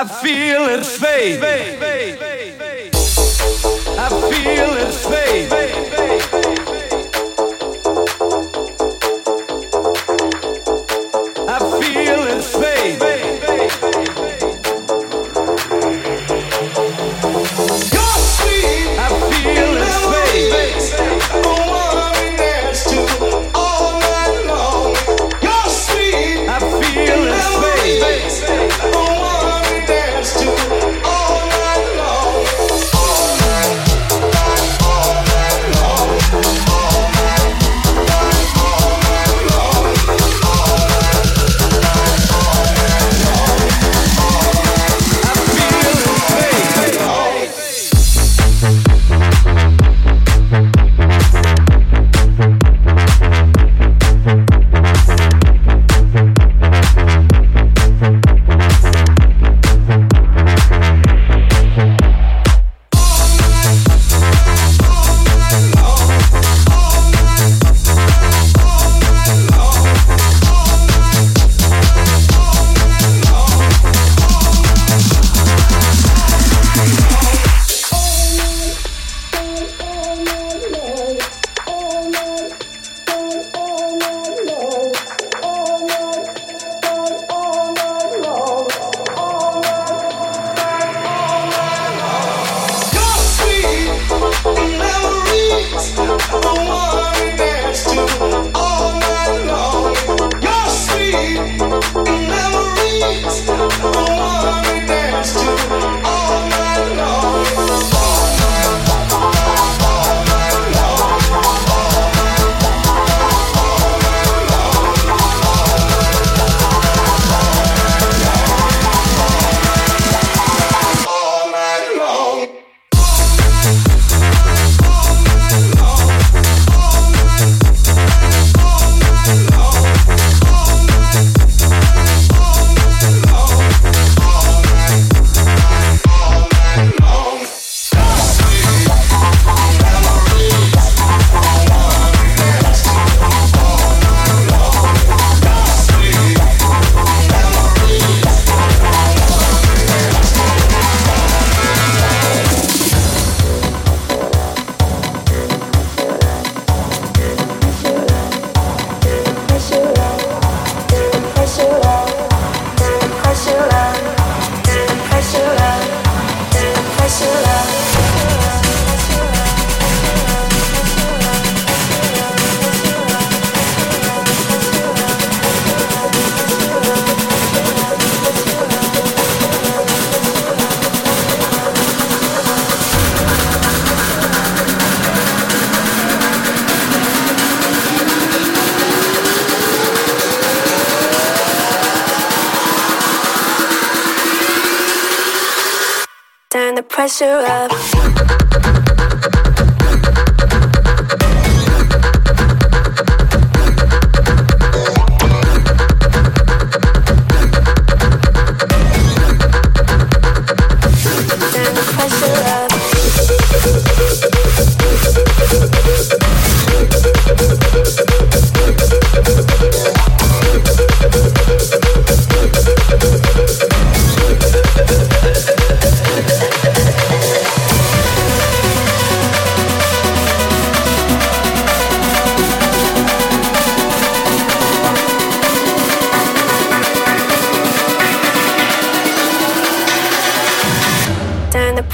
I feel it fade. I feel it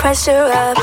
pressure up.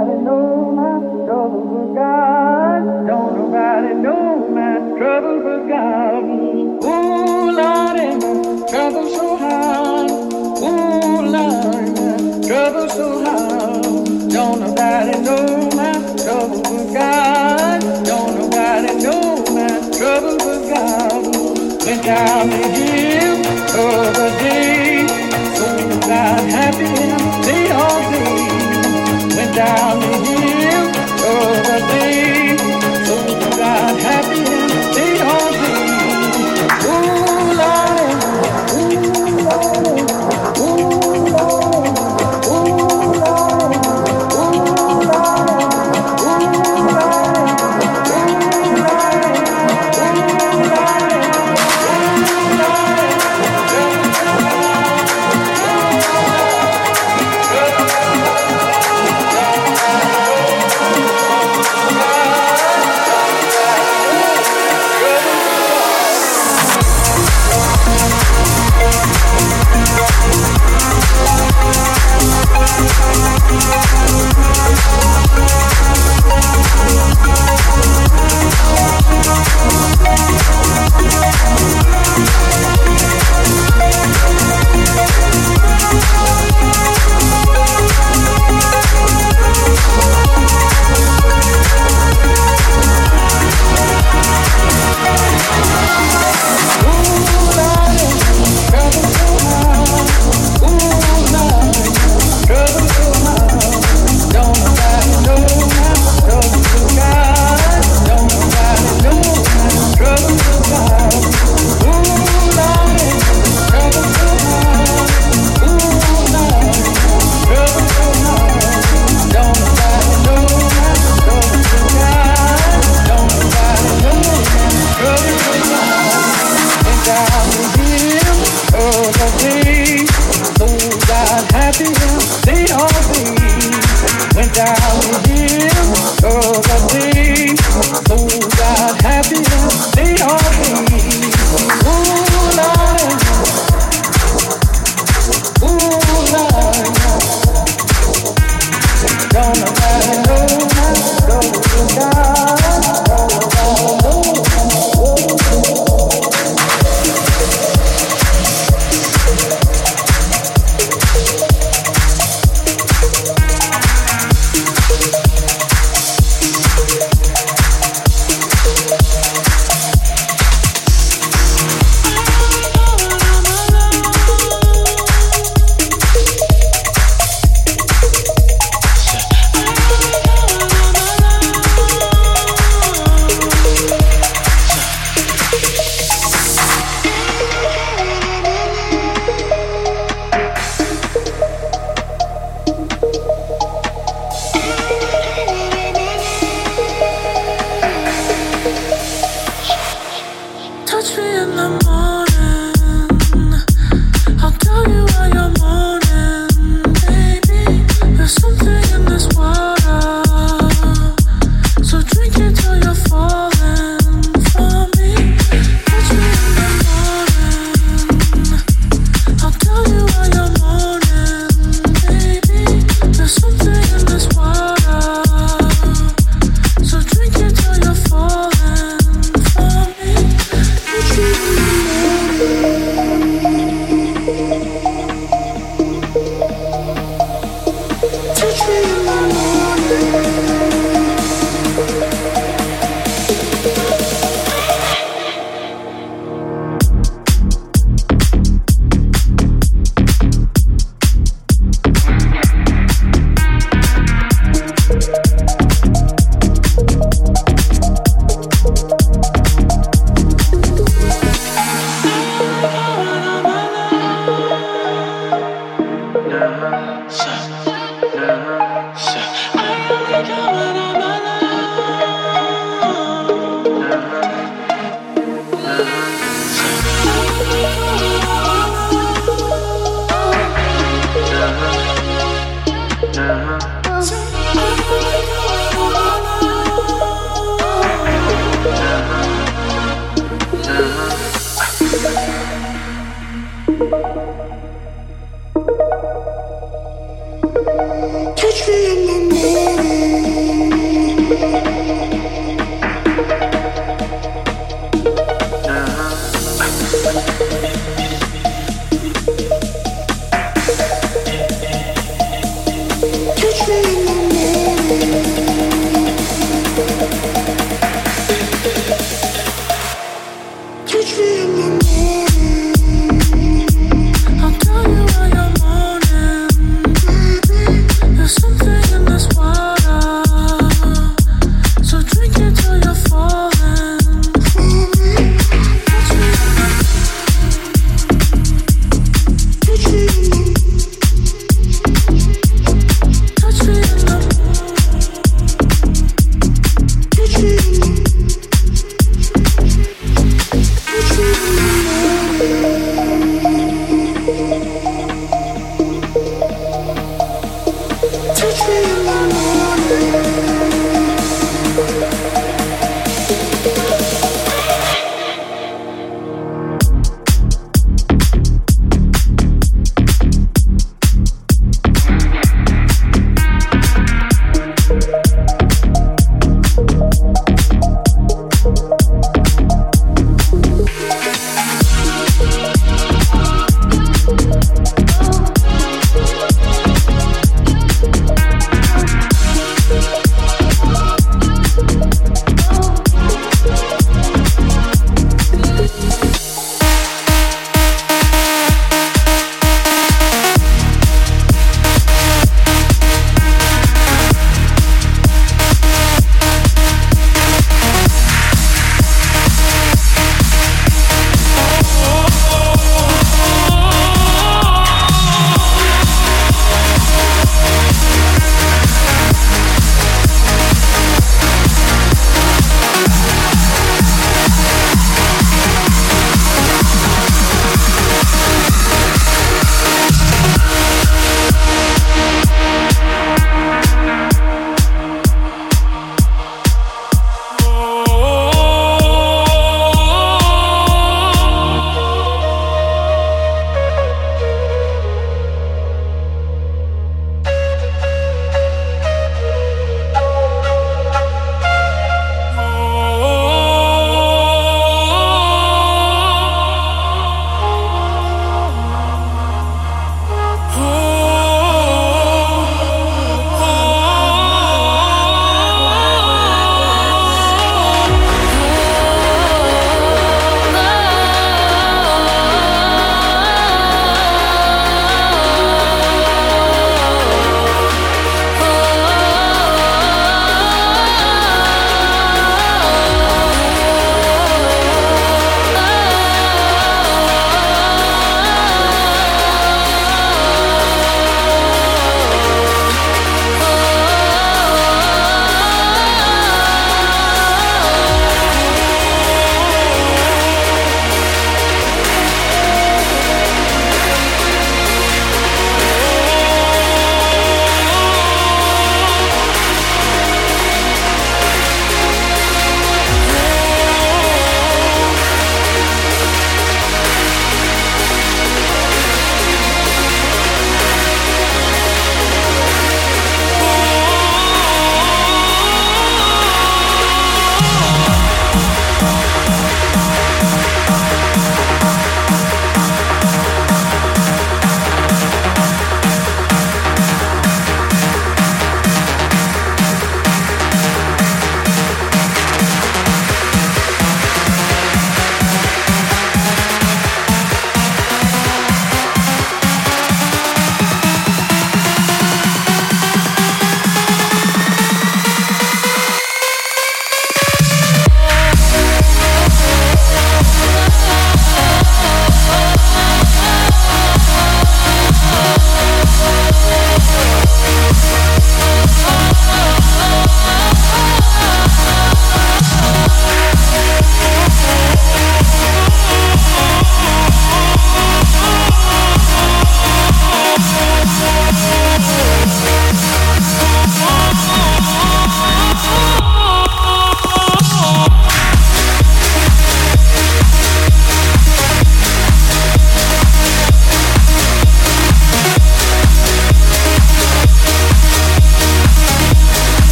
nobody know my trouble but God. Don't nobody know my trouble but God. Oh Lord, my trouble so hard. Oh Lord, my trouble so hard. Don't nobody know my trouble but God. Don't nobody know my trouble but God. Went time oh, the hill of a day, so God happy down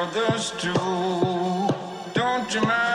others do. Don't you mind?